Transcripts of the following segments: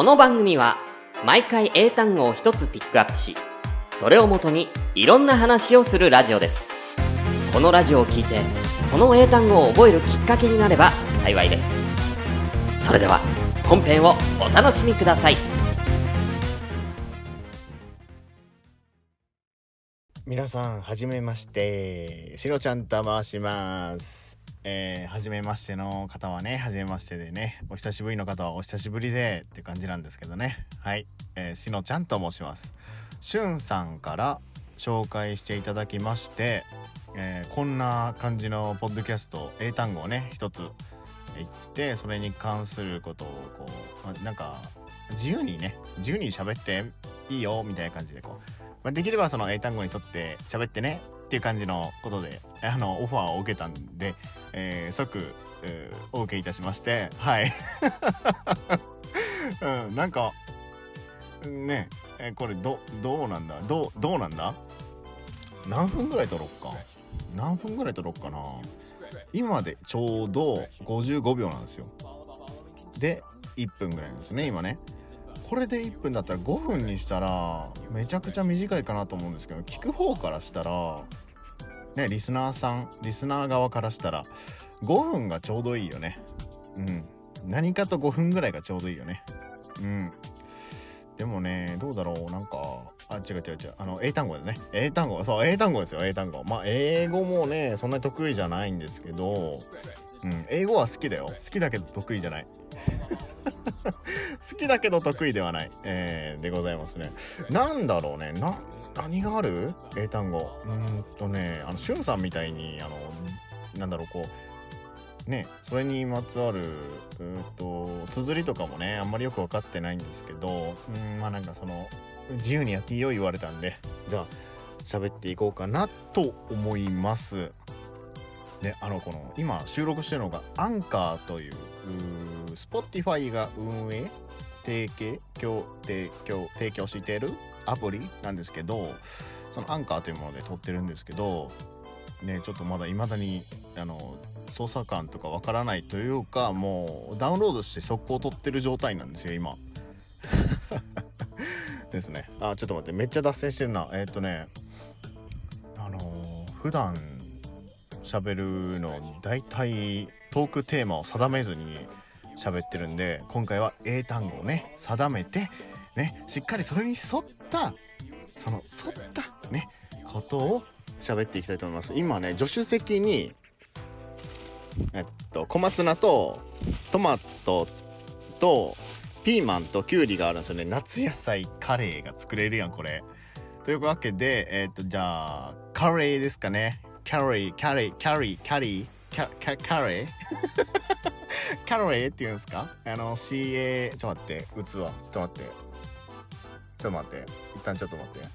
この番組は毎回英単語を一つピックアップしそれをもとにいろんな話をするラジオですこのラジオを聞いてその英単語を覚えるきっかけになれば幸いですそれでは本編をお楽しみください皆さん、はじめまして。しのちゃんと申します。えー、はじめましての方はね、はじめましてでね、お久しぶりの方はお久しぶりでって感じなんですけどね。はい。えー、しのちゃんと申します。しゅんさんから紹介していただきまして、えーこんな感じのポッドキャスト、英単語をね、一つ言って、それに関することをこう、あなんか、自由にね、自由に喋っていいよ、みたいな感じでこう、ま、できればその英単語に沿って喋ってねっていう感じのことであのオファーを受けたんで、えー即、えーお受けいたしましてはい、うん、なんかねえこれどどうなんだ？どうどうなんだ？何分ぐらい撮ろっか？何分ぐらい撮ろっかな？今でちょうど55秒なんですよ。で1分ぐらいなんですね今ね。これで1分だったら5分にしたらめちゃくちゃ短いかなと思うんですけど聞く方からしたらねリスナーさんリスナー側からしたら5分がちょうどいいよね。うん。何かと5分ぐらいがちょうどいいよね。うん。でもねどうだろう。なんかあ違う違う違う。あの英単語でね。英単語そう英単語ですよ英単語。まあ英語もねそんなに得意じゃないんですけどうん。英語は好きだよ。好きだけど得意じゃない。好きだけど得意ではない、えーでございますね。なんだろうね。な、何がある？英単語。うんとね、あの、しゅんさんみたいに、あの、なんだろう、こう、ね、それにまつわる、うーと、綴りとかもね、あんまりよく分かってないんですけど、うん、まあなんかその、自由にやっていいよ言われたんで、じゃあ、喋っていこうかなと思います。で、あの、この、今収録してるのが、アンカーという、う Spotify が運営提供提供提供しているアプリなんですけどそのアンカーというもので撮ってるんですけどねちょっとまだ未だにあの操作感とかわからないというかもうダウンロードして速攻撮ってる状態なんですよ今。ですね。あちょっと待って。めっちゃ脱線してるな。えーっとね。あのー普段喋るの大体トークテーマを定めずに喋ってるんで今回は英単語をね定めてねしっかりそれに沿ったその沿ったねことを喋っていきたいと思います。今ね助手席にえっと小松菜とトマトとピーマンとキュウリがあるんですよね。夏野菜カレーが作れるやんこれ。というわけでえっとじゃあカレーですかね。カレーカレーカレーカレーカカカレー。カロレーって言うんですか？あの CA ちょっと待って。器ちょっと待って。ちょっと待って。一旦ちょっと待って。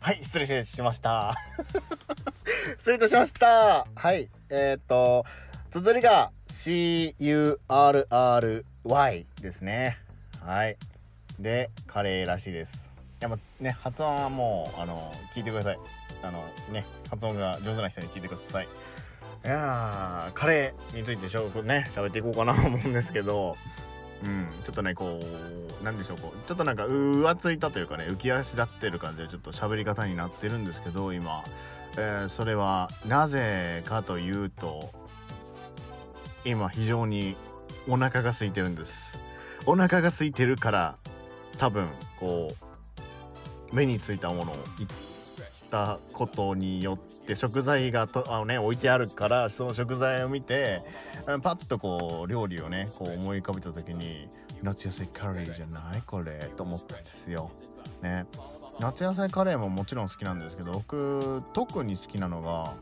はい失礼しました。失礼いたしました。はいえっ、ー、と綴りが CURRY ですね。はい。でカレーらしいです。いやまあね発音はもうあの聞いてください。あのね発音が上手な人に聞いてください。いやーカレーについてしょね喋っていこうかなと思うんですけどうんちょっとねこうなんでしょうこうちょっとなんか浮ついたというかね浮き足立ってる感じでちょっと喋り方になってるんですけど今、えーそれはなぜかというと今非常にお腹が空いてるんです。お腹が空いてるから多分こう目についたものを言ったことによって食材がとあの、ね、置いてあるからその食材を見てパッとこう料理をねこう思い浮かべた時に夏野菜カレーじゃない？これと思ったんですよ。ね。夏野菜カレーももちろん好きなんですけど僕特に好きなのが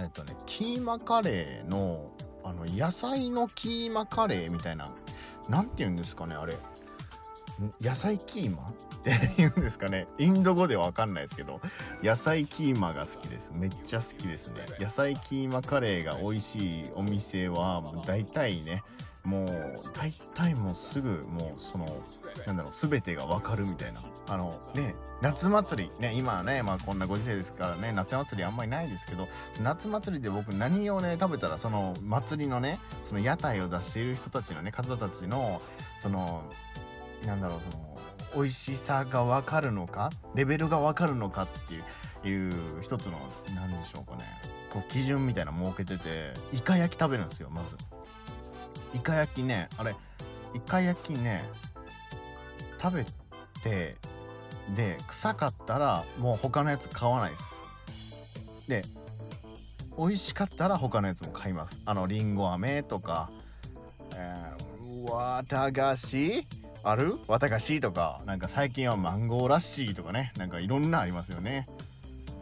えっとねキーマカレーのあの野菜のキーマカレーみたいななんて言うんですかねあれ。野菜キーマ？って言うんですかね。インド語では分かんないですけど野菜キーマが好きです。めっちゃ好きですね。野菜キーマカレーが美味しいお店はもう大体ねもう大体もうすぐもうそのなんだろう全てが分かるみたいな。あのね夏祭り。ね今はねまあこんなご時世ですからね夏祭りあんまりないですけど夏祭りで僕何をね食べたらその祭りのねその屋台を出している人たちのね方たちのそのなんだろうその美味しさが分かるのか？レベルが分かるのかっていういう一つの何でしょうかね。こう基準みたいなの設けててイカ焼き食べるんですよまず。イカ焼きねあれイカ焼きね食べてで臭かったらもう他のやつ買わないです。で美味しかったら他のやつも買います。あのりんご飴とか、えー、綿菓子？ある？綿菓子とかなんか最近はマンゴーラッシーとかねなんかいろんなありますよね。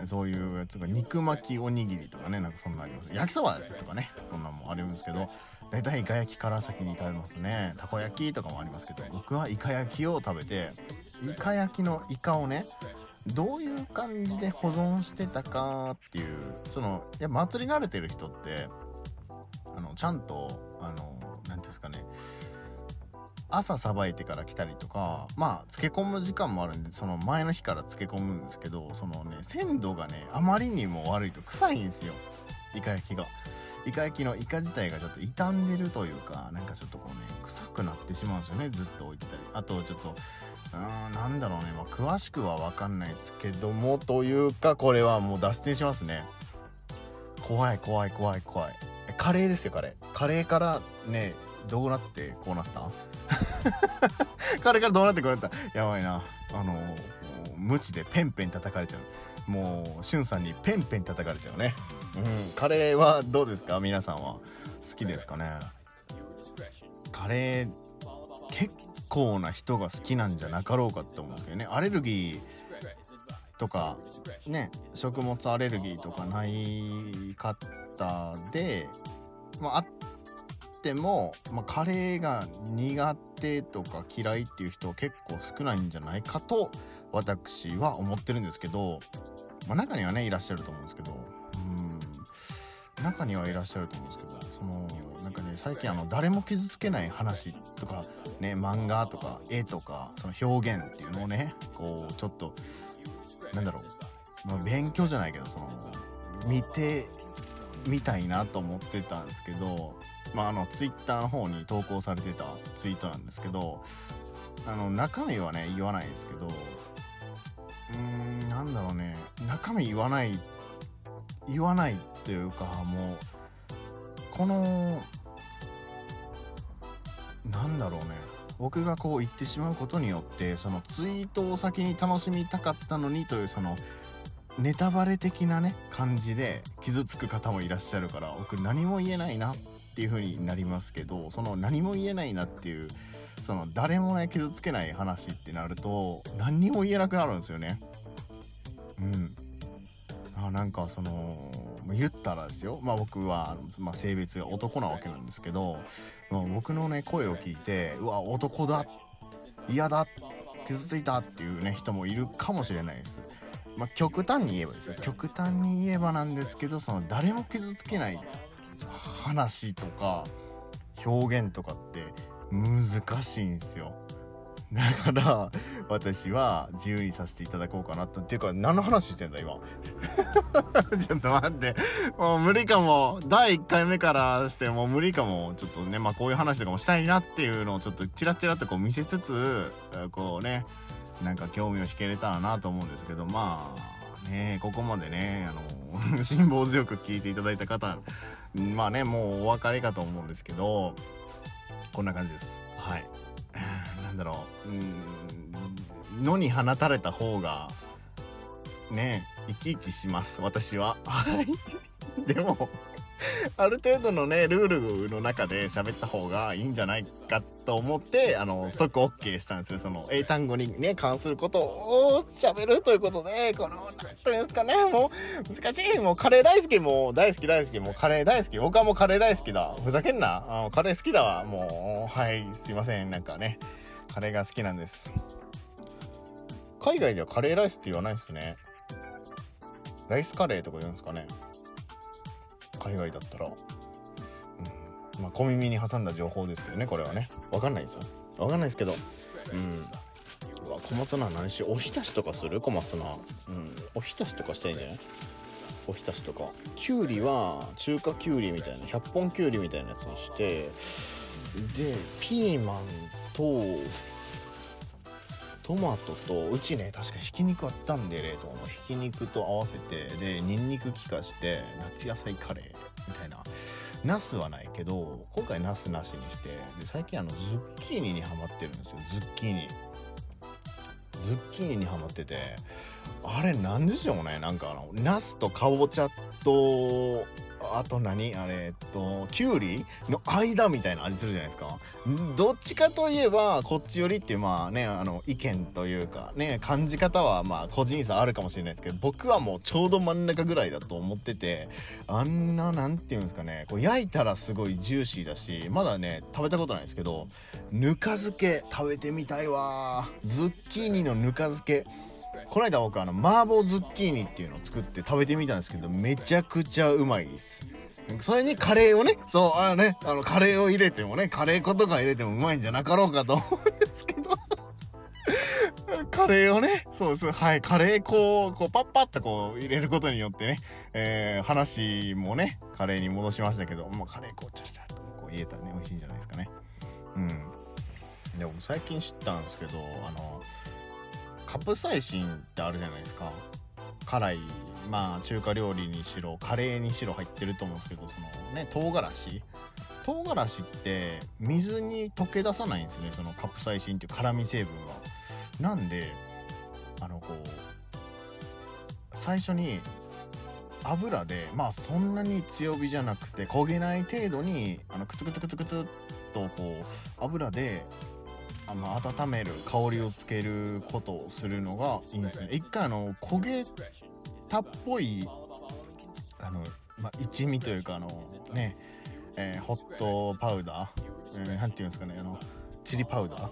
そういうやつが肉巻きおにぎりとかねなんかそんなあります。焼きそばのやつとかねそんなんもあるんですけど大体イカ焼きから先に食べますね。たこ焼きとかもありますけど僕はイカ焼きを食べてイカ焼きのイカをねどういう感じで保存してたかっていうそのいや祭り慣れてる人ってあのちゃんとあの何ていうんですかね朝さばいてから来たりとかまあ漬け込む時間もあるんでその前の日から漬け込むんですけどそのね鮮度がねあまりにも悪いと臭いんですよ。イカ焼きが。イカ焼きのイカ自体がちょっと傷んでるというかなんかちょっとこうね臭くなってしまうんですよねずっと置いてたり。あとちょっとうーんなんだろうね、まあ、詳しくは分かんないですけどもというかこれはもう脱線しますね。怖い怖い怖い怖い。カレーですよカレー。カレーからねどうなってこうなった？カレーからどうなってこうなった？やばいな。あの無知でペンペン叩かれちゃう。もうしゅんさんにペンペン叩かれちゃうね。うん。カレーはどうですか？皆さんは。好きですかね？カレー結構な人が好きなんじゃなかろうかって思うけどね。アレルギーとかね食物アレルギーとかない方で、まあ、あっても、まあ、カレーが苦手とか嫌いっていう人は結構少ないんじゃないかと私は思ってるんですけど、まあ、中にはねいらっしゃると思うんですけどうん中にはいらっしゃると思うんですけどそのなんかね最近あの誰も傷つけない話とかね漫画とか絵とかその表現っていうのをねこうちょっとなんだろう、まあ、勉強じゃないけどその見てみたいなと思ってたんですけどまああのツイッターの方に投稿されてたツイートなんですけどあの中身はね言わないですけどうーんなんだろうね。中身言わない言わないっていうかもうこのなんだろうね。僕がこう言ってしまうことによってそのツイートを先に楽しみたかったのにというそのネタバレ的なね感じで傷つく方もいらっしゃるから僕何も言えないなっっていう風になりますけどその何も言えないなっていうその誰もね傷つけない話ってなると何にも言えなくなるんですよね。うん。あなんかその言ったらですよまあ僕は、まあ、性別が男なわけなんですけど、まあ、僕のね声を聞いてうわ男だ嫌だ傷ついたっていうね人もいるかもしれないです。まあ、極端に言えばですよ極端に言えばなんですけどその誰も傷つけない話とか表現とかって難しいんですよ。だから私は自由にさせていただこうかなと。っていうか何の話してんだ今？ちょっと待って。もう無理かも。第1回目からしてもう無理かも。ちょっとねまあこういう話とかもしたいなっていうのをちょっとチラチラとこう見せつつこうねなんか興味を引けれたらなと思うんですけどまあねここまでねあの辛抱強く聞いていただいた方まあねもうお別れかと思うんですけどこんな感じです。はい。なんだろう。うん。野に放たれた方がね生き生きします。私は。はい。でも ある程度のねルールの中で喋った方がいいんじゃないかと思ってあの即 OK したんですよその英単語にね関することを喋るということでこの何というんですかねもう難しい。もうカレー大好き。もう大好き大好き。もうカレー大好き。僕はもうカレー大好きだ。ふざけんな。あカレー好きだわ。もうはいすいません。なんかねカレーが好きなんです。海外ではカレーライスって言わないですね。ライスカレーとか言うんですかね。海外だったら、うん、まあ小耳に挟んだ情報ですけどねこれはね。分かんないですよ。分かんないですけど。うん。うわ小松菜何しおひたしとかする？小松菜。うん。おひたしとかしたいんじゃない？おひたしとか。きゅうりは中華きゅうりみたいな100本きゅうりみたいなやつにして。でピーマンとトマトとうちね確かひき肉あったんで冷凍の。ひき肉と合わせてでニンニク効かして夏野菜カレーみたいな。ナスはないけど今回ナスなしにしてで最近あのズッキーニにハマってるんですよ。ズッキーニ。ズッキーニにハマっててあれなんでしょうね。なんかあのナスとかぼちゃとあと何？あれえっときゅうりの間みたいな味するじゃないですか。どっちかといえばこっち寄りっていうまあねあの意見というかね感じ方はまあ個人差あるかもしれないですけど僕はもうちょうど真ん中ぐらいだと思っててあんななんていうんですかねこう焼いたらすごいジューシーだしまだね食べたことないですけどぬか漬け食べてみたいわズッキーニのぬか漬け。この間僕あの麻婆ズッキーニっていうのを作って食べてみたんですけどめちゃくちゃうまいです。それにカレーをねそうあのねあのカレーを入れてもねカレー粉とか入れてもうまいんじゃなかろうかと思うんですけど。カレーをねそうです。はいカレー粉をこうパッパッとこう入れることによってね、えー、話もねカレーに戻しましたけどもうカレー粉をチャチャッとこう入れたらね美味しいんじゃないですかね。うん。でも最近知ったんですけどあのカプサイシンってあるじゃないですか。辛いまあ中華料理にしろカレーにしろ入ってると思うんですけどそのね唐辛子。唐辛子って水に溶け出さないんですねそのカプサイシンっていう辛み成分はなんであのこう最初に油でまあそんなに強火じゃなくて焦げない程度にあのクツクツクツクツっとこう油であの温める香りをつけることをするのがいいんですね。一回あの焦げたっぽいあの、まあ、一味というかあのね、えー、ホットパウダー、えー、なんていうんですかねあのチリパウダー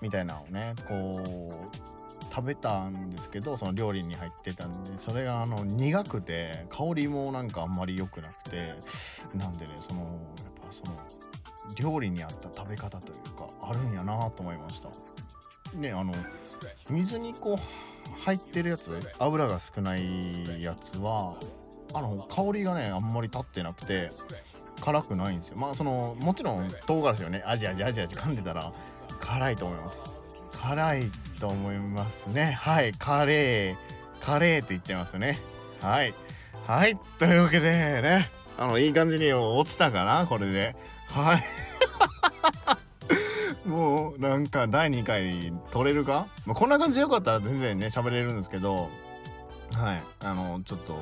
みたいなのをねこう食べたんですけどその料理に入ってたんでそれがあの苦くて香りもなんかあんまり良くなくてなんでねそのやっぱその料理に合った食べ方というあるんやなと思いました。ねあの水にこう入ってるやつ油が少ないやつはあの香りがねあんまり立ってなくて辛くないんですよ。まあそのもちろん唐辛子をねアジアジアジアジ噛んでたら辛いと思います。辛いと思いますね。はい。カレーカレーって言っちゃいますよね。はい。はい。というわけでねあのいい感じに落ちたかなこれで。はい。もうなんか第2回撮れるか、まあ、こんな感じでよかったら全然ね喋れるんですけどはい。あのちょっと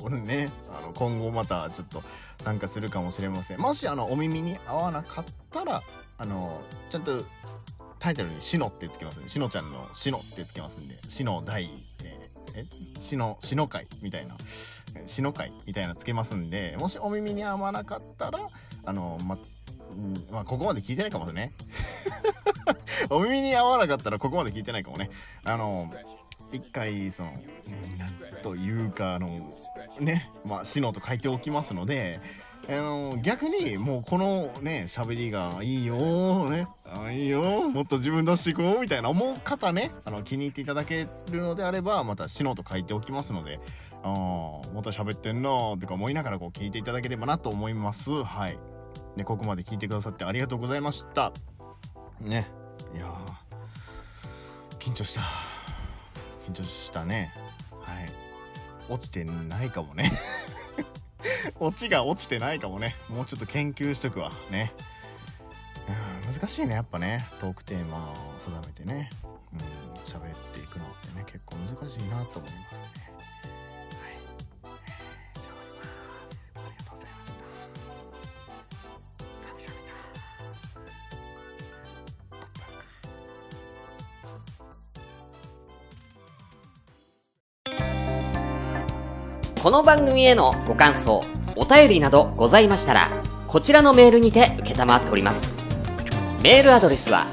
こうねあの今後またちょっと参加するかもしれません。もしあのお耳に合わなかったらあのちゃんとタイトルに「しの」ってつけますんでしのちゃんの「しの」ってつけますんで。しの第え？しのしの会みたいな。しの会みたいなつけますんでもしお耳に合わなかったらあのままあ、ここまで聞いてないかもね。お耳に合わなかったらここまで聞いてないかもね。あの、一回、その、なんというか、あの、ね、まあ、シノと書いておきますので、あの逆にもうこのね喋りがいいよね。あいいよもっと自分出していこうみたいな思う方ね。あの気に入っていただけるのであればまた「シノ」と書いておきますのであまた喋ってんなーとか思いながらこう聞いていただければなと思います。はい。ね、ここまで聞いてくださってありがとうございました。ね。いや緊張した。緊張したね。はい。落ちてないかもね。オチが落ちてないかもね。もうちょっと研究しとくわ。ね。うん、難しいね、やっぱね。トークテーマを定めてね。うん、喋っていくのってね、結構難しいなと思いますね。この番組へのご感想、お便りなどございましたら、こちらのメールにて受けたまっております。メールアドレスは、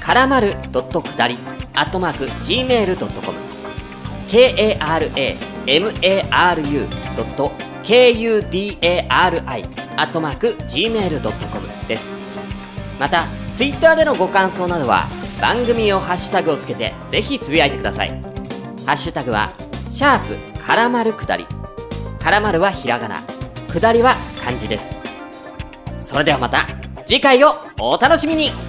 からまるくだり、アットマーク、gmail.com、k-a-r-a-m-a-r-u.kudari、アットマーク、gmail.com です。また、ツイッターでのご感想などは、番組用ハッシュタグをつけてぜひつぶやいてくださいハッシュタグはシャープからまるくだり。からまるはひらがな。くだりは漢字です。それではまた次回をお楽しみに。